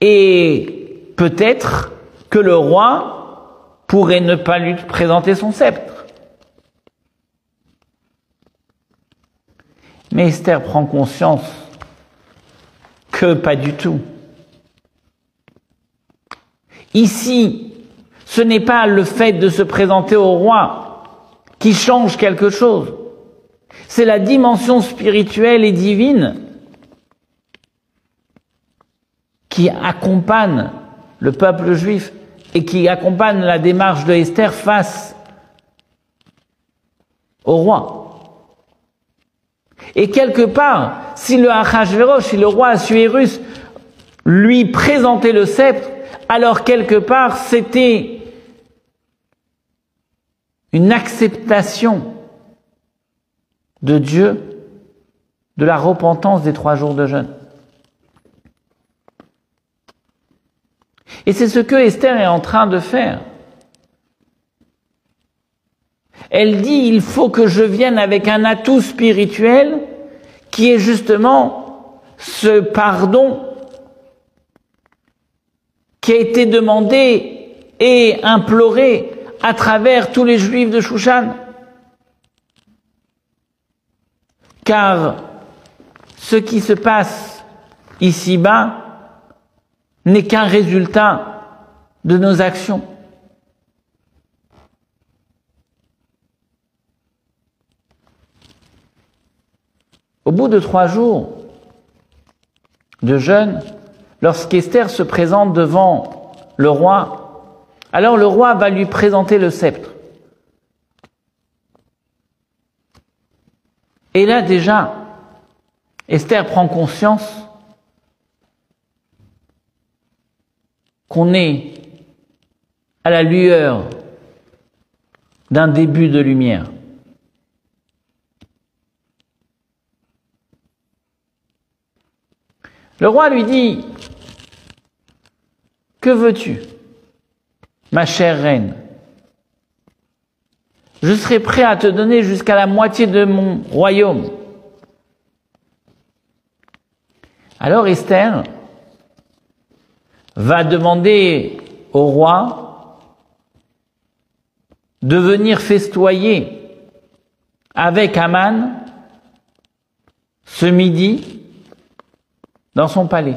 et peut-être que le roi pourrait ne pas lui présenter son sceptre. Mais Esther prend conscience que pas du tout. Ici, ce n'est pas le fait de se présenter au roi qui change quelque chose. C'est la dimension spirituelle et divine qui accompagne le peuple juif et qui accompagne la démarche de Esther face au roi. Et quelque part, si le Achashverosh, si le roi Assuérus lui présentait le sceptre, alors quelque part c'était une acceptation de Dieu de la repentance des trois jours de jeûne. Et c'est ce que Esther est en train de faire. Elle dit, il faut que je vienne avec un atout spirituel qui est justement ce pardon qui a été demandé et imploré à travers tous les juifs de Shushan. Car ce qui se passe ici-bas n'est qu'un résultat de nos actions. Au bout de trois jours de jeûne, lorsqu'Esther se présente devant le roi, alors le roi va lui présenter le sceptre. Et là déjà, Esther prend conscience qu'on est à la lueur d'un début de lumière. Le roi lui dit, Que veux-tu, ma chère reine? Je serai prêt à te donner jusqu'à la moitié de mon royaume. Alors Esther va demander au roi de venir festoyer avec Aman ce midi dans son palais.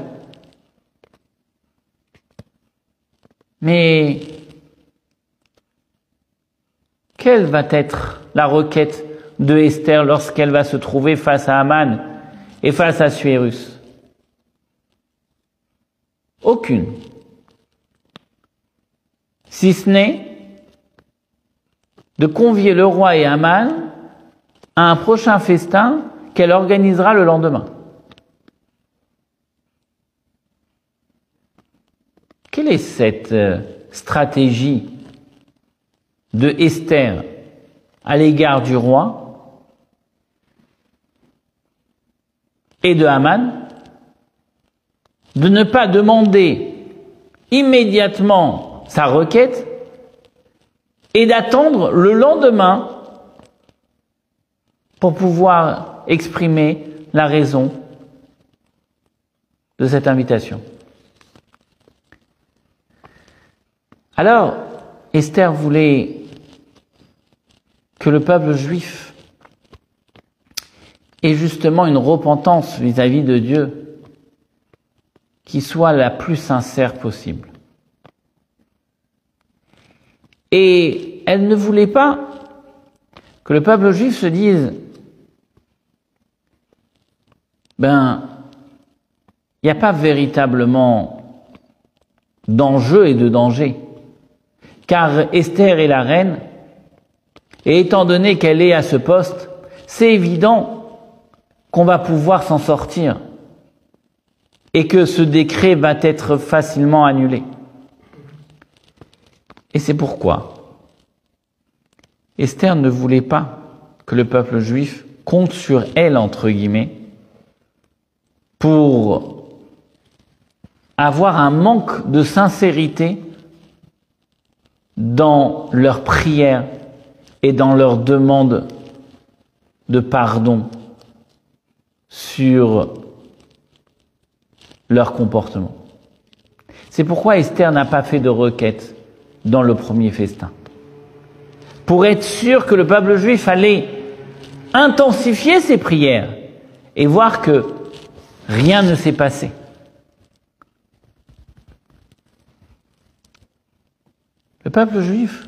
Mais quelle va être la requête de Esther lorsqu'elle va se trouver face à Aman et face à Suérus? Aucune. Si ce n'est de convier le roi et Aman à un prochain festin qu'elle organisera le lendemain. Quelle est cette euh, stratégie de Esther à l'égard du roi et de Haman de ne pas demander immédiatement sa requête et d'attendre le lendemain pour pouvoir exprimer la raison de cette invitation? Alors, Esther voulait que le peuple juif ait justement une repentance vis-à-vis de Dieu qui soit la plus sincère possible. Et elle ne voulait pas que le peuple juif se dise, ben, il n'y a pas véritablement d'enjeu et de danger car Esther est la reine, et étant donné qu'elle est à ce poste, c'est évident qu'on va pouvoir s'en sortir et que ce décret va être facilement annulé. Et c'est pourquoi Esther ne voulait pas que le peuple juif compte sur elle, entre guillemets, pour avoir un manque de sincérité dans leur prière et dans leur demande de pardon sur leur comportement. C'est pourquoi Esther n'a pas fait de requête dans le premier festin. Pour être sûr que le peuple juif allait intensifier ses prières et voir que rien ne s'est passé. Le peuple juif,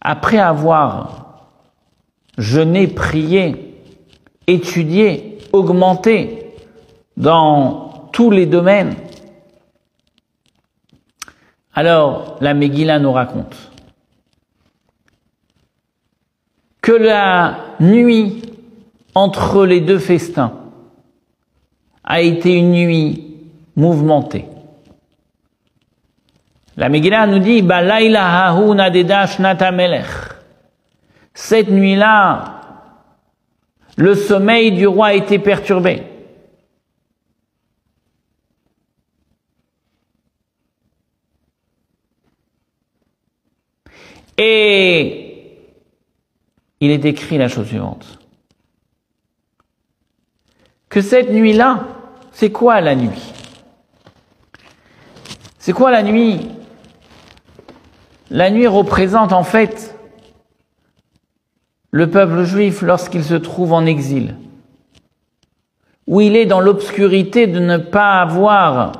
après avoir jeûné, prié, étudié, augmenté dans tous les domaines, Alors, la Megillah nous raconte que la nuit entre les deux festins a été une nuit mouvementée. La Megillah nous dit Cette nuit-là, le sommeil du roi a été perturbé. Et il est écrit la chose suivante. Que cette nuit-là, c'est quoi la nuit? C'est quoi la nuit? La nuit représente en fait le peuple juif lorsqu'il se trouve en exil, où il est dans l'obscurité de ne pas avoir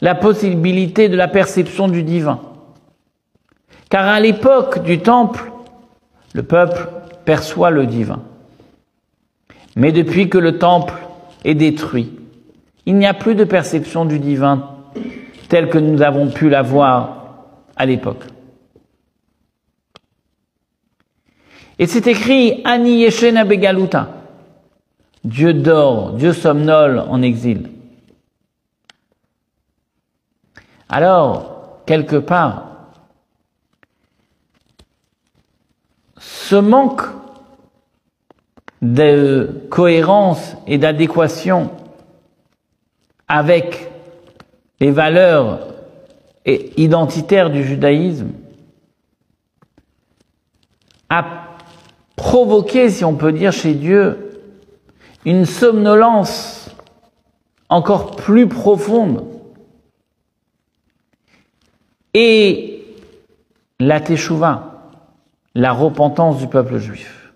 la possibilité de la perception du divin. Car à l'époque du temple, le peuple perçoit le divin. Mais depuis que le temple est détruit, il n'y a plus de perception du divin tel que nous avons pu l'avoir à l'époque. Et c'est écrit Ani Yeshena Begaluta. Dieu dort, Dieu somnole en exil. Alors, quelque part, ce manque de cohérence et d'adéquation avec les valeurs identitaires du judaïsme a provoqué, si on peut dire, chez Dieu une somnolence encore plus profonde et la teshuva la repentance du peuple juif,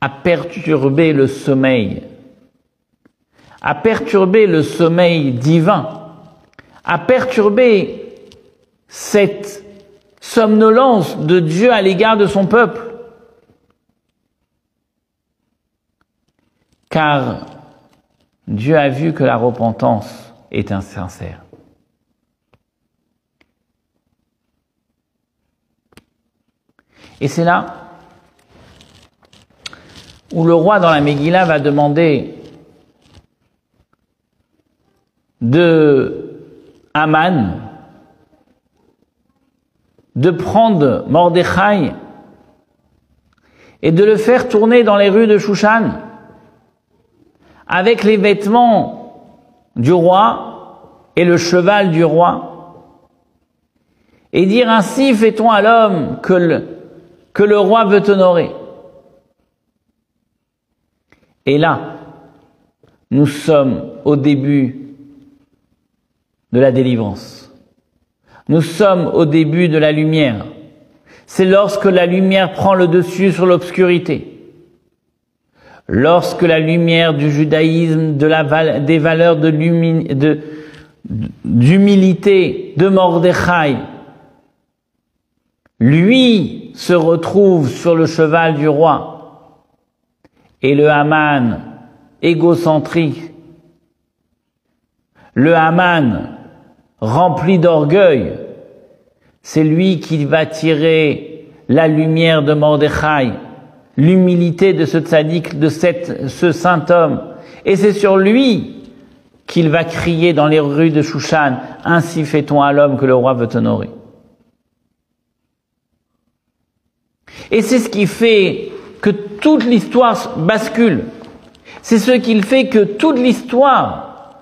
a perturbé le sommeil, a perturbé le sommeil divin, a perturbé cette somnolence de Dieu à l'égard de son peuple. Car Dieu a vu que la repentance est insincère. Et c'est là où le roi dans la Megillah va demander de Aman de prendre Mordechai et de le faire tourner dans les rues de Shushan avec les vêtements du roi et le cheval du roi et dire ainsi fait-on à l'homme que le, roi veut honorer. Et là, nous sommes au début de la délivrance. Nous sommes au début de la lumière. C'est lorsque la lumière prend le dessus sur l'obscurité. Lorsque la lumière du judaïsme, des valeurs d'humilité de, de Mordechai, lui se retrouve sur le cheval du roi et le Haman égocentrique, le Haman rempli d'orgueil, c'est lui qui va tirer la lumière de Mordechai, l'humilité de ce tzaddik, de cette, ce saint homme, et c'est sur lui qu'il va crier dans les rues de Shushan, ainsi fait-on à l'homme que le roi veut honorer. Et c'est ce qui fait que toute l'histoire bascule. C'est ce qui fait que toute l'histoire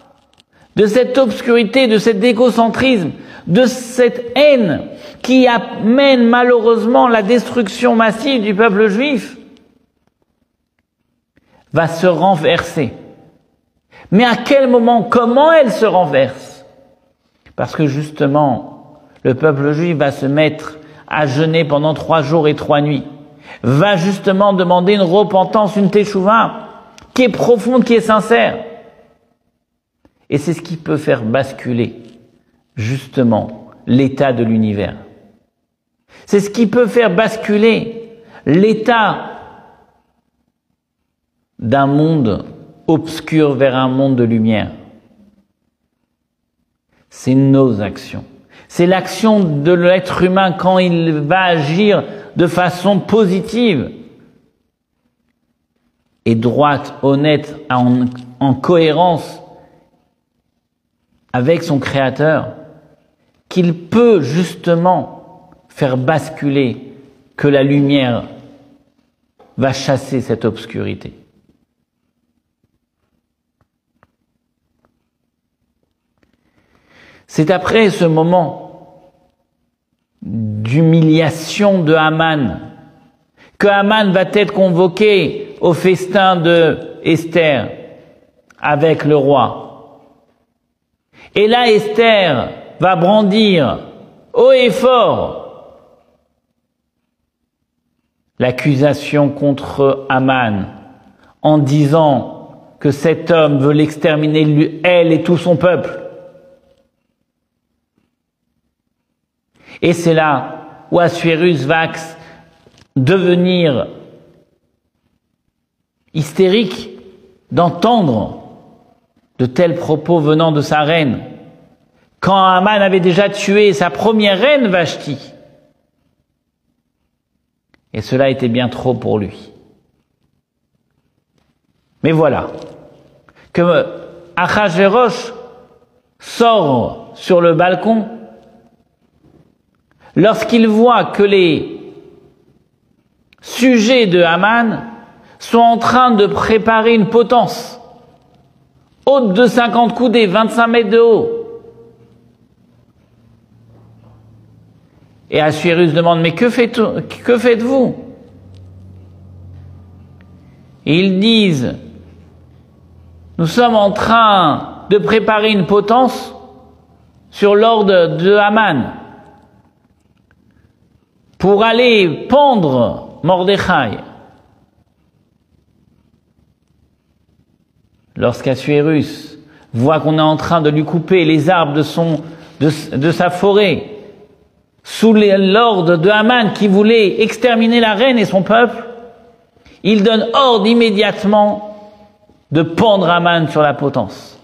de cette obscurité, de cet égocentrisme, de cette haine qui amène malheureusement la destruction massive du peuple juif, va se renverser. Mais à quel moment, comment elle se renverse? Parce que justement, le peuple juif va se mettre à jeûner pendant trois jours et trois nuits, va justement demander une repentance, une teshuva, qui est profonde, qui est sincère. Et c'est ce qui peut faire basculer, justement, l'état de l'univers. C'est ce qui peut faire basculer l'état d'un monde obscur vers un monde de lumière. C'est nos actions. C'est l'action de l'être humain quand il va agir de façon positive et droite, honnête, en, en cohérence avec son Créateur, qu'il peut justement faire basculer que la lumière va chasser cette obscurité. C'est après ce moment d'humiliation de Haman que Haman va être convoqué au festin de Esther avec le roi. Et là, Esther va brandir haut et fort l'accusation contre Haman en disant que cet homme veut l'exterminer, elle et tout son peuple. Et c'est là où Assuérus va devenir hystérique d'entendre de tels propos venant de sa reine. Quand Haman avait déjà tué sa première reine Vashti. Et cela était bien trop pour lui. Mais voilà, que Achashverosh sort sur le balcon lorsqu'il voit que les sujets de Haman sont en train de préparer une potence haute de 50 coudées, 25 mètres de haut. Et Assuérus demande, mais que, faites, que faites-vous? Et ils disent, nous sommes en train de préparer une potence sur l'ordre de Haman pour aller pendre Mordechai. Lorsqu'Assuérus voit qu'on est en train de lui couper les arbres de, son, de, sa forêt, sous l'ordre de Haman qui voulait exterminer la reine et son peuple, il donne ordre immédiatement de pendre Haman sur la potence.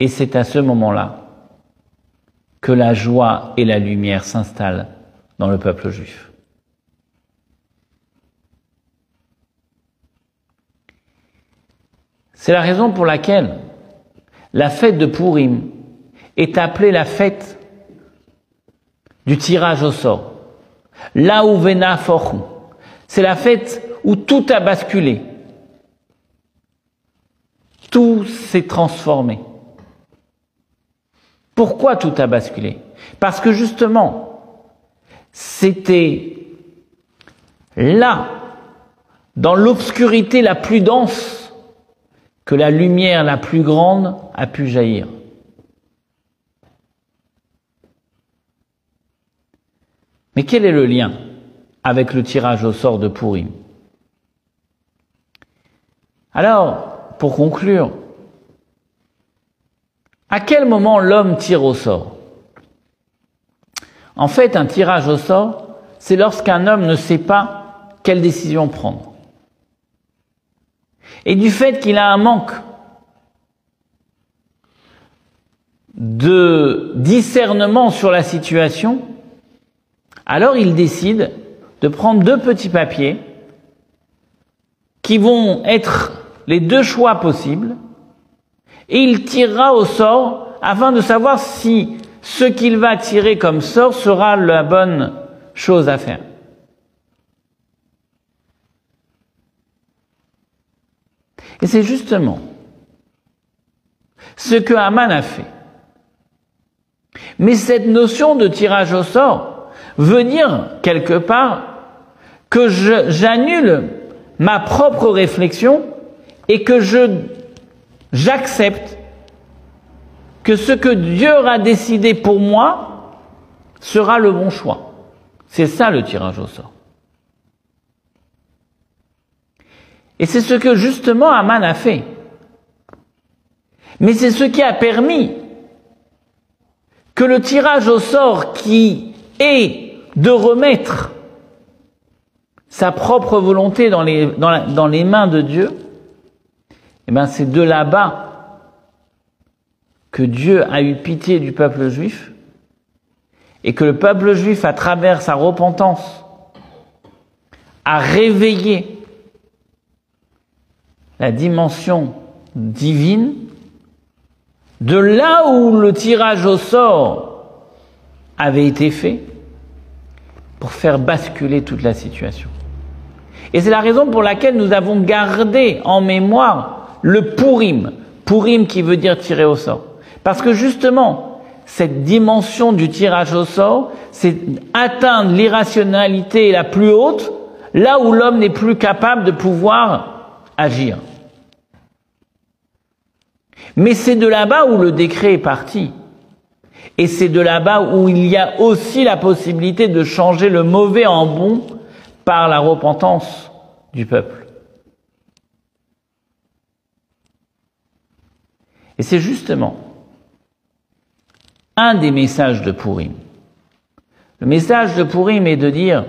Et c'est à ce moment-là que la joie et la lumière s'installent dans le peuple juif. C'est la raison pour laquelle la fête de Purim est appelée la fête du tirage au sort. Là où Vena C'est la fête où tout a basculé. Tout s'est transformé. Pourquoi tout a basculé? Parce que justement, c'était là, dans l'obscurité la plus dense, que la lumière la plus grande a pu jaillir. Mais quel est le lien avec le tirage au sort de Pourim Alors, pour conclure, à quel moment l'homme tire au sort En fait, un tirage au sort, c'est lorsqu'un homme ne sait pas quelle décision prendre. Et du fait qu'il a un manque de discernement sur la situation, alors il décide de prendre deux petits papiers qui vont être les deux choix possibles et il tirera au sort afin de savoir si ce qu'il va tirer comme sort sera la bonne chose à faire. Et c'est justement ce que Haman a fait. Mais cette notion de tirage au sort veut dire quelque part que j'annule ma propre réflexion et que je j'accepte que ce que Dieu aura décidé pour moi sera le bon choix. C'est ça le tirage au sort. Et c'est ce que justement Aman a fait. Mais c'est ce qui a permis que le tirage au sort qui est de remettre sa propre volonté dans les mains de Dieu, eh ben c'est de là-bas que Dieu a eu pitié du peuple juif et que le peuple juif, à travers sa repentance, a réveillé la dimension divine de là où le tirage au sort avait été fait pour faire basculer toute la situation. Et c'est la raison pour laquelle nous avons gardé en mémoire le Purim. Purim qui veut dire tirer au sort. Parce que justement, cette dimension du tirage au sort, c'est atteindre l'irrationalité la plus haute, là où l'homme n'est plus capable de pouvoir agir. Mais c'est de là-bas où le décret est parti. Et c'est de là-bas où il y a aussi la possibilité de changer le mauvais en bon par la repentance du peuple. Et c'est justement un des messages de Purim. Le message de Purim est de dire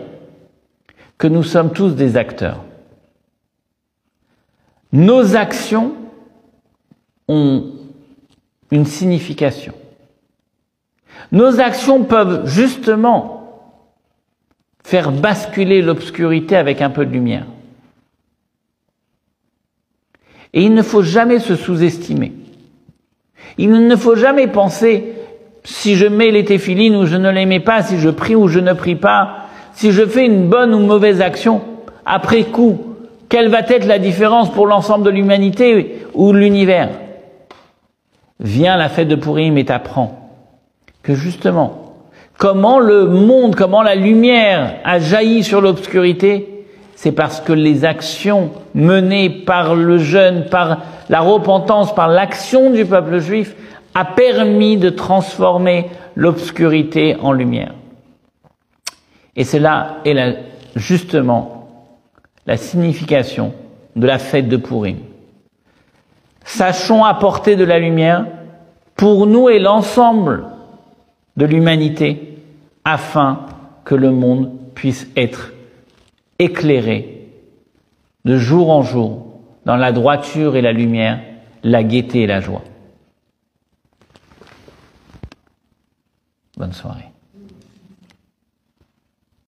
que nous sommes tous des acteurs. Nos actions ont une signification. Nos actions peuvent justement faire basculer l'obscurité avec un peu de lumière. Et il ne faut jamais se sous-estimer. Il ne faut jamais penser si je mets les téphilines ou je ne les mets pas, si je prie ou je ne prie pas, si je fais une bonne ou mauvaise action, après coup, quelle va être la différence pour l'ensemble de l'humanité ou l'univers? Viens la fête de Purim et t'apprends que justement, comment le monde, comment la lumière a jailli sur l'obscurité, c'est parce que les actions menées par le jeune, par la repentance, par l'action du peuple juif, a permis de transformer l'obscurité en lumière. Et cela est justement la signification de la fête de Purim. Sachons apporter de la lumière pour nous et l'ensemble de l'humanité afin que le monde puisse être éclairé de jour en jour dans la droiture et la lumière, la gaieté et la joie. Bonne soirée.